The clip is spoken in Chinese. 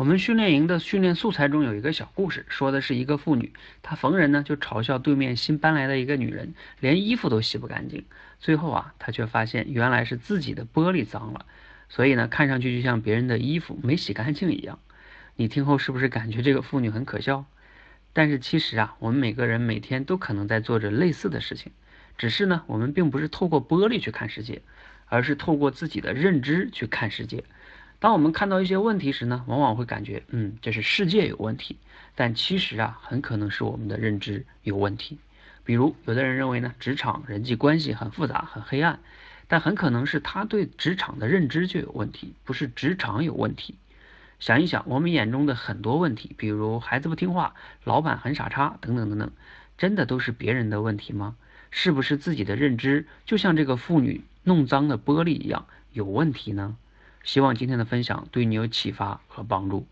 我们训练营的训练素材中有一个小故事，说的是一个妇女，她逢人呢就嘲笑对面新搬来的一个女人，连衣服都洗不干净。最后啊，她却发现原来是自己的玻璃脏了，所以呢，看上去就像别人的衣服没洗干净一样。你听后是不是感觉这个妇女很可笑？但是其实啊，我们每个人每天都可能在做着类似的事情，只是呢，我们并不是透过玻璃去看世界，而是透过自己的认知去看世界。当我们看到一些问题时呢，往往会感觉，嗯，这是世界有问题，但其实啊，很可能是我们的认知有问题。比如，有的人认为呢，职场人际关系很复杂、很黑暗，但很可能是他对职场的认知就有问题，不是职场有问题。想一想，我们眼中的很多问题，比如孩子不听话、老板很傻叉等等等等，真的都是别人的问题吗？是不是自己的认知就像这个妇女弄脏的玻璃一样有问题呢？希望今天的分享对你有启发和帮助。